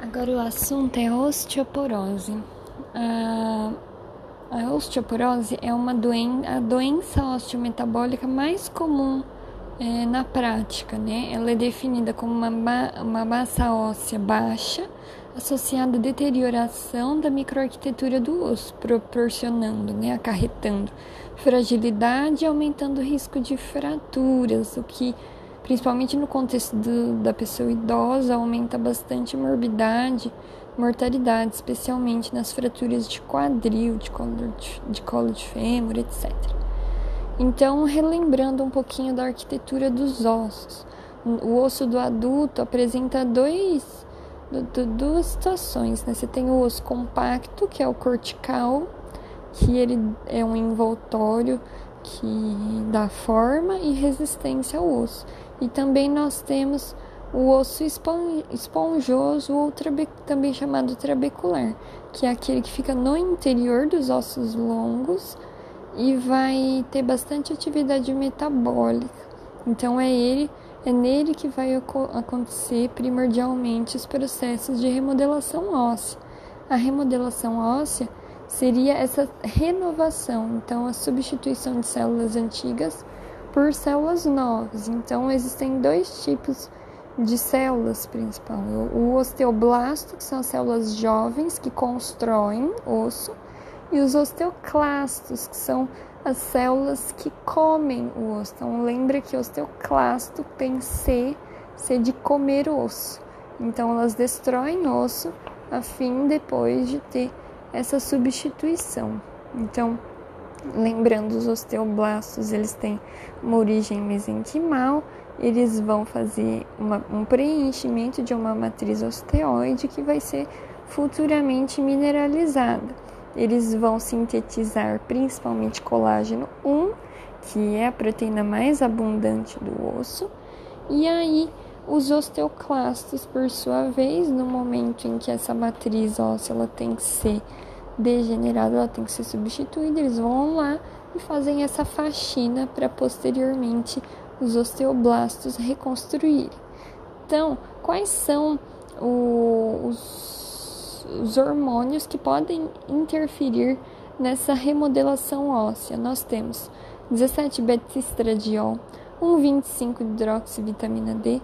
Agora o assunto é osteoporose. A, a osteoporose é uma doen a doença osteometabólica mais comum é, na prática, né? Ela é definida como uma, uma massa óssea baixa associada à deterioração da microarquitetura do osso, proporcionando, né, acarretando fragilidade e aumentando o risco de fraturas, o que principalmente no contexto da pessoa idosa, aumenta bastante a morbidade, mortalidade, especialmente nas fraturas de quadril, de colo de, de, colo de fêmur, etc. Então, relembrando um pouquinho da arquitetura dos ossos, o osso do adulto apresenta dois, duas situações, né? Você tem o osso compacto, que é o cortical, que ele é um envoltório que dá forma e resistência ao osso. E também nós temos o osso esponjoso ou também chamado trabecular, que é aquele que fica no interior dos ossos longos e vai ter bastante atividade metabólica. Então é ele, é nele que vai acontecer primordialmente os processos de remodelação óssea. A remodelação óssea seria essa renovação, então a substituição de células antigas por células novas. Então existem dois tipos de células principal. O osteoblasto, que são as células jovens que constroem osso, e os osteoclastos, que são as células que comem o osso. Então lembra que osteoclasto tem C, C de comer osso. Então elas destroem osso a fim depois de ter essa substituição. Então, lembrando os osteoblastos, eles têm uma origem mesenquimal, eles vão fazer uma, um preenchimento de uma matriz osteoide que vai ser futuramente mineralizada. Eles vão sintetizar principalmente colágeno 1, que é a proteína mais abundante do osso, e aí os osteoclastos, por sua vez, no momento em que essa matriz óssea ela tem que ser degenerada, ela tem que ser substituída, eles vão lá e fazem essa faxina para posteriormente os osteoblastos reconstruírem. Então, quais são os, os hormônios que podem interferir nessa remodelação óssea? Nós temos 17 beta-estradiol, 1,25-hidroxivitamina D,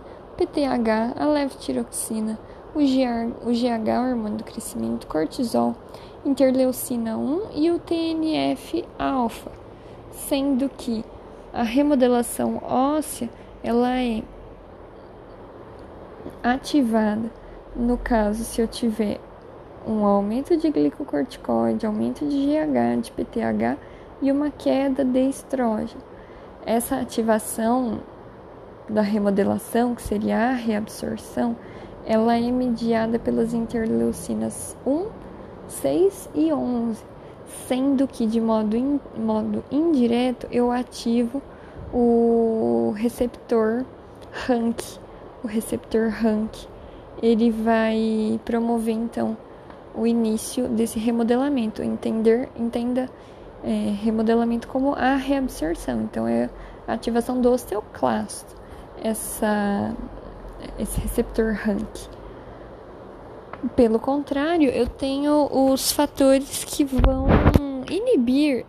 PTH, a levotiroxina, o, GR, o GH, hormônio do crescimento, cortisol, interleucina 1 e o TNF-alfa, sendo que a remodelação óssea ela é ativada no caso se eu tiver um aumento de glicocorticoide, aumento de GH, de PTH e uma queda de estrógeno. Essa ativação da remodelação, que seria a reabsorção, ela é mediada pelas interleucinas 1, 6 e 11, sendo que de modo, in, modo indireto eu ativo o receptor RANK, o receptor RANK. Ele vai promover então o início desse remodelamento, entender, entenda é, remodelamento como a reabsorção. Então é a ativação do osteoclasto essa, esse receptor Rank. Pelo contrário, eu tenho os fatores que vão inibir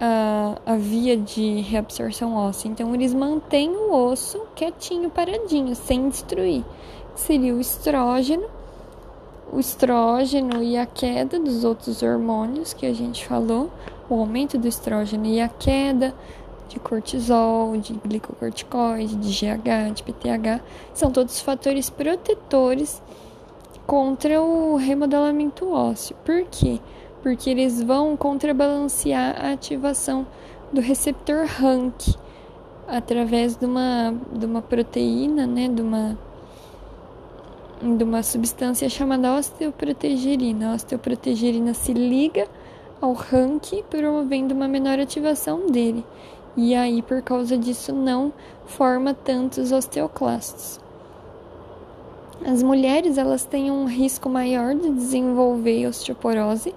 a, a via de reabsorção óssea. Então, eles mantêm o osso quietinho, paradinho, sem destruir. Seria o estrógeno, o estrógeno e a queda dos outros hormônios que a gente falou, o aumento do estrógeno e a queda de cortisol, de glicocorticoide, de GH, de PTH, são todos fatores protetores contra o remodelamento ósseo. Por quê? Porque eles vão contrabalancear a ativação do receptor RANK através de uma, de uma proteína, né, de uma de uma substância chamada osteoprotegerina. A osteoprotegerina se liga ao RANK, promovendo uma menor ativação dele e aí por causa disso não forma tantos osteoclastos. As mulheres elas têm um risco maior de desenvolver osteoporose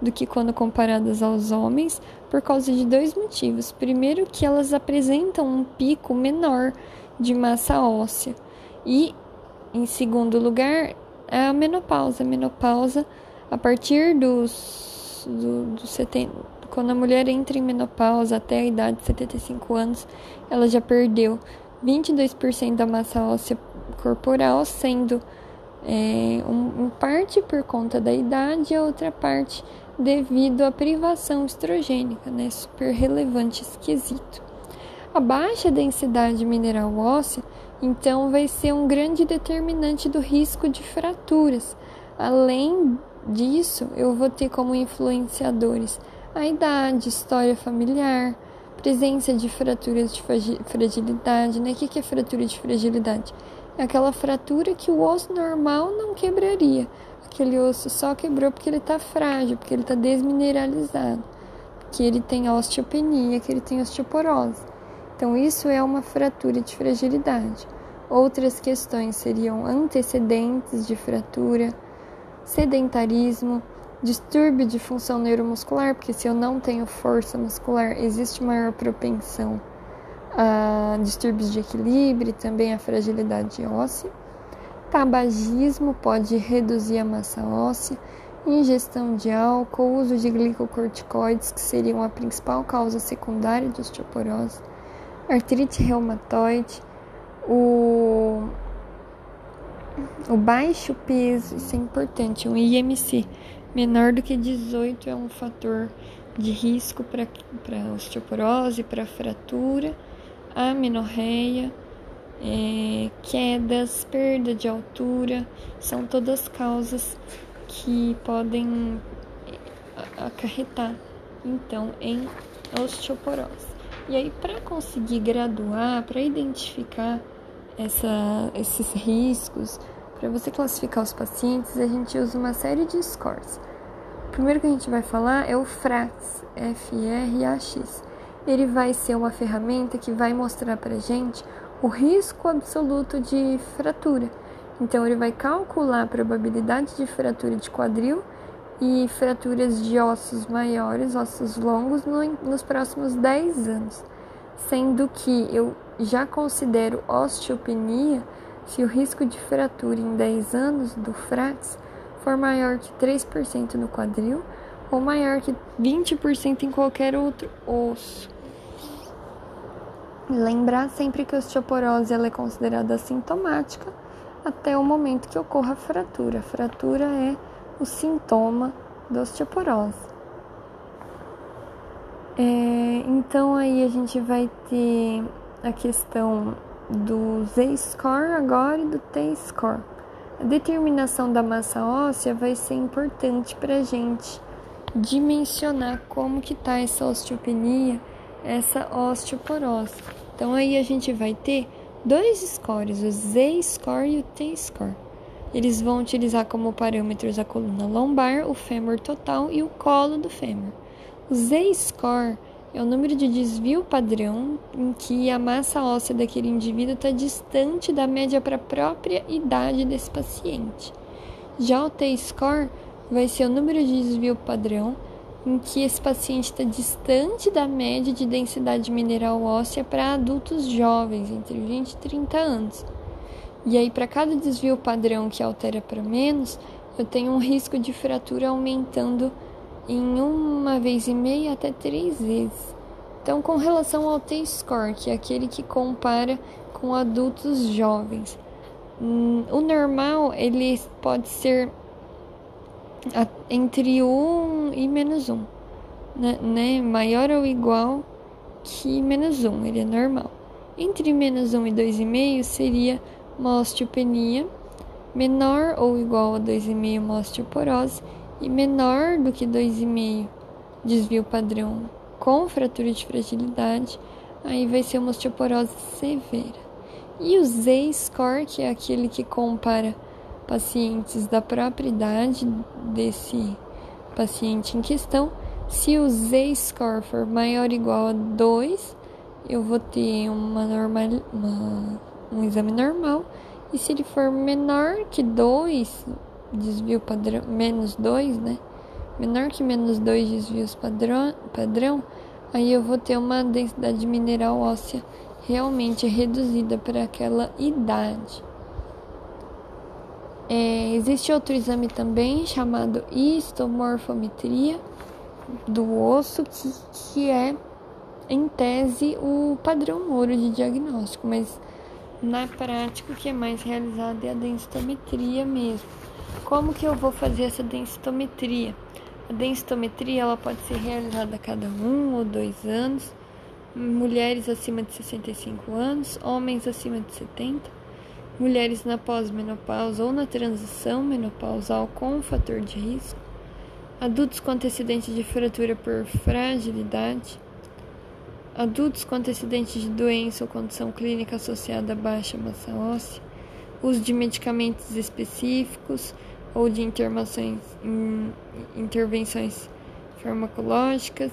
do que quando comparadas aos homens, por causa de dois motivos. Primeiro, que elas apresentam um pico menor de massa óssea, e em segundo lugar, a menopausa. A menopausa, a partir dos, do, do 70, quando a mulher entra em menopausa até a idade de 75 anos, ela já perdeu 22% da massa óssea corporal, sendo é, um, um parte por conta da idade e a outra parte devido à privação estrogênica, né? Super relevante esquisito. A baixa densidade mineral óssea, então, vai ser um grande determinante do risco de fraturas. Além disso, eu vou ter como influenciadores a idade, história familiar, presença de fraturas de fragilidade. Né? O que é fratura de fragilidade? É aquela fratura que o osso normal não quebraria. Aquele osso só quebrou porque ele está frágil, porque ele está desmineralizado, que ele tem osteopenia, que ele tem osteoporose. Então, isso é uma fratura de fragilidade. Outras questões seriam antecedentes de fratura, sedentarismo, distúrbio de função neuromuscular, porque se eu não tenho força muscular, existe maior propensão a distúrbios de equilíbrio e também a fragilidade óssea. Tabagismo pode reduzir a massa óssea, ingestão de álcool, uso de glicocorticoides, que seriam a principal causa secundária de osteoporose artrite reumatoide, o, o baixo peso, isso é importante, um IMC menor do que 18 é um fator de risco para osteoporose, para fratura, amenorreia, é, quedas, perda de altura, são todas causas que podem acarretar então em osteoporose. E aí, para conseguir graduar, para identificar essa, esses riscos, para você classificar os pacientes, a gente usa uma série de scores. O primeiro que a gente vai falar é o FRAX, F-R-A-X. Ele vai ser uma ferramenta que vai mostrar para a gente o risco absoluto de fratura. Então, ele vai calcular a probabilidade de fratura de quadril e fraturas de ossos maiores, ossos longos, no, nos próximos 10 anos, sendo que eu já considero osteopenia se o risco de fratura em 10 anos do FRATS for maior que 3% no quadril ou maior que 20% em qualquer outro osso. Lembrar sempre que a osteoporose ela é considerada sintomática até o momento que ocorra a fratura. A fratura é o sintoma da osteoporose. É, então aí a gente vai ter a questão do Z-score agora e do T-score. A determinação da massa óssea vai ser importante para a gente dimensionar como que está essa osteopenia, essa osteoporose. Então aí a gente vai ter dois scores, o Z-score e o T-score. Eles vão utilizar como parâmetros a coluna lombar, o fêmur total e o colo do fêmur. O Z-score é o número de desvio padrão em que a massa óssea daquele indivíduo está distante da média para a própria idade desse paciente. Já o T-score vai ser o número de desvio padrão em que esse paciente está distante da média de densidade mineral óssea para adultos jovens, entre 20 e 30 anos. E aí, para cada desvio padrão que altera para menos, eu tenho um risco de fratura aumentando em uma vez e meia até três vezes. Então, com relação ao T-score, que é aquele que compara com adultos jovens, hum, o normal ele pode ser entre 1 e menos 1, né? né? Maior ou igual que menos 1, ele é normal. Entre menos 1 e 2,5 seria uma osteopenia menor ou igual a 2,5 uma osteoporose e menor do que 2,5 desvio padrão com fratura de fragilidade, aí vai ser uma osteoporose severa. E o Z-score, que é aquele que compara pacientes da própria idade desse paciente em questão, se o Z-score for maior ou igual a 2, eu vou ter uma normal, uma um exame normal. E se ele for menor que 2, desvio padrão, menos 2, né? Menor que menos 2 desvios padrão, padrão, aí eu vou ter uma densidade mineral óssea realmente reduzida para aquela idade. É, existe outro exame também chamado histomorfometria do osso, que, que é, em tese, o padrão ouro de diagnóstico, mas na prática o que é mais realizado é a densitometria mesmo. Como que eu vou fazer essa densitometria? A densitometria ela pode ser realizada a cada um ou dois anos, mulheres acima de 65 anos, homens acima de 70 mulheres na pós-menopausa ou na transição menopausal com fator de risco, adultos com antecedente de fratura por fragilidade, adultos com antecedente de doença ou condição clínica associada a baixa massa óssea, uso de medicamentos específicos ou de intervenções farmacológicas,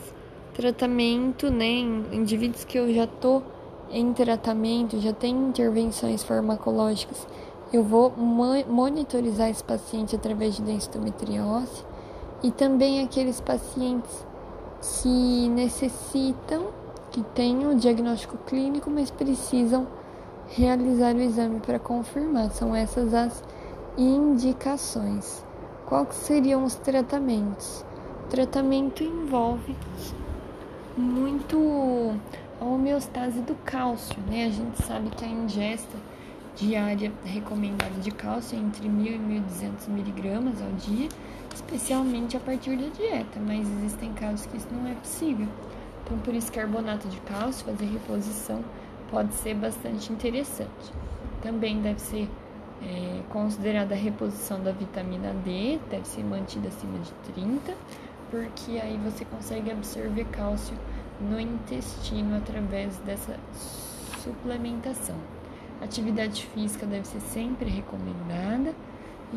tratamento né, em indivíduos que eu já estou em tratamento, já tem intervenções farmacológicas, eu vou monitorizar esse paciente através de densitometria óssea e também aqueles pacientes que necessitam, que têm o diagnóstico clínico, mas precisam realizar o exame para confirmar. São essas as indicações. Quais seriam os tratamentos? O tratamento envolve muito a homeostase do cálcio, né? A gente sabe que a ingesta diária recomendada de cálcio é entre 1.000 e 1.200 miligramas ao dia, especialmente a partir da dieta, mas existem casos que isso não é possível. Então, por isso, carbonato de cálcio, fazer reposição, pode ser bastante interessante. Também deve ser é, considerada a reposição da vitamina D, deve ser mantida acima de 30, porque aí você consegue absorver cálcio no intestino através dessa suplementação. Atividade física deve ser sempre recomendada.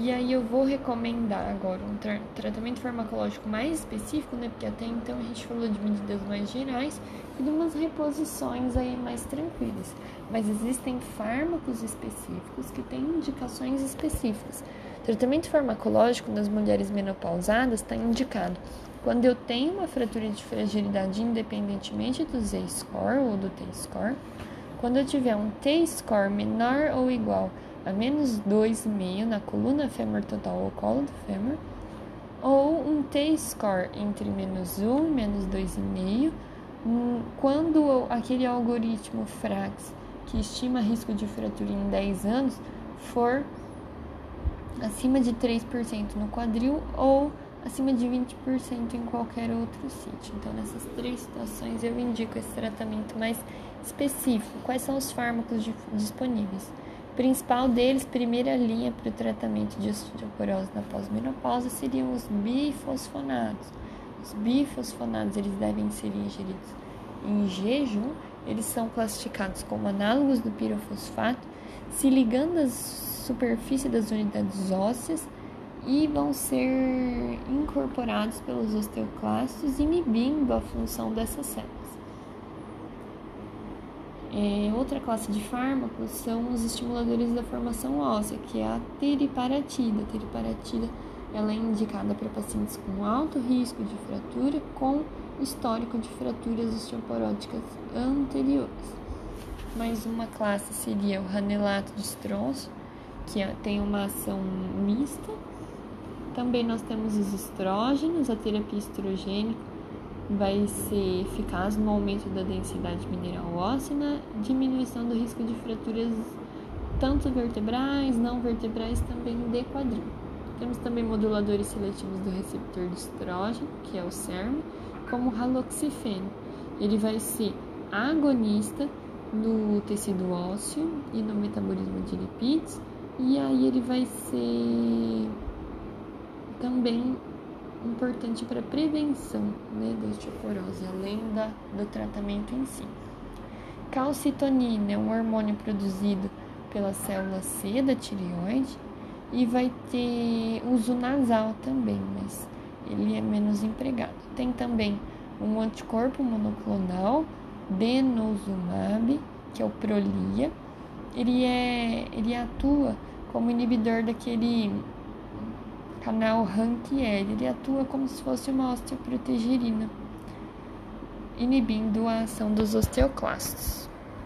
E aí eu vou recomendar agora um tra tratamento farmacológico mais específico, né? Porque até então a gente falou de medidas mais gerais e de umas reposições aí mais tranquilas. Mas existem fármacos específicos que têm indicações específicas. Tratamento farmacológico nas mulheres menopausadas está indicado quando eu tenho uma fratura de fragilidade independentemente do Z-score ou do T-score, quando eu tiver um T-score menor ou igual a menos 2,5 na coluna fêmur total ou colo do fêmur, ou um T-score entre menos 1 e menos 2,5, hum, quando aquele algoritmo FRAX que estima risco de fratura em 10 anos for acima de 3% no quadril ou acima de 20% em qualquer outro sítio. Então, nessas três situações, eu indico esse tratamento mais específico. Quais são os fármacos disponíveis? Principal deles, primeira linha para o tratamento de osteoporose na pós-menopausa, seriam os bifosfonados. Os bifosfonados eles devem ser ingeridos em jejum. Eles são classificados como análogos do pirofosfato, se ligando às superfície das unidades ósseas e vão ser incorporados pelos osteoclastos, inibindo a função dessas células. É, outra classe de fármacos são os estimuladores da formação óssea, que é a teriparatida. A teriparatida ela é indicada para pacientes com alto risco de fratura com histórico de fraturas osteoporóticas anteriores. Mais uma classe seria o ranelato de estronço, que é, tem uma ação mista também nós temos os estrógenos, a terapia estrogênica vai ser eficaz no aumento da densidade mineral óssea na diminuição do risco de fraturas tanto vertebrais, não vertebrais, também de quadril. Temos também moduladores seletivos do receptor de estrógeno, que é o CERM, como o haloxifeno. Ele vai ser agonista no tecido ósseo e no metabolismo de lipídios, e aí ele vai ser também importante para prevenção né, da osteoporose, além da, do tratamento em si. Calcitonina é um hormônio produzido pela célula C da tireoide e vai ter uso nasal também, mas ele é menos empregado. Tem também um anticorpo monoclonal, denosumab, que é o Prolia. Ele, é, ele atua como inibidor daquele canal Rank-L. Ele atua como se fosse uma osteoprotegerina, inibindo a ação dos osteoclastos.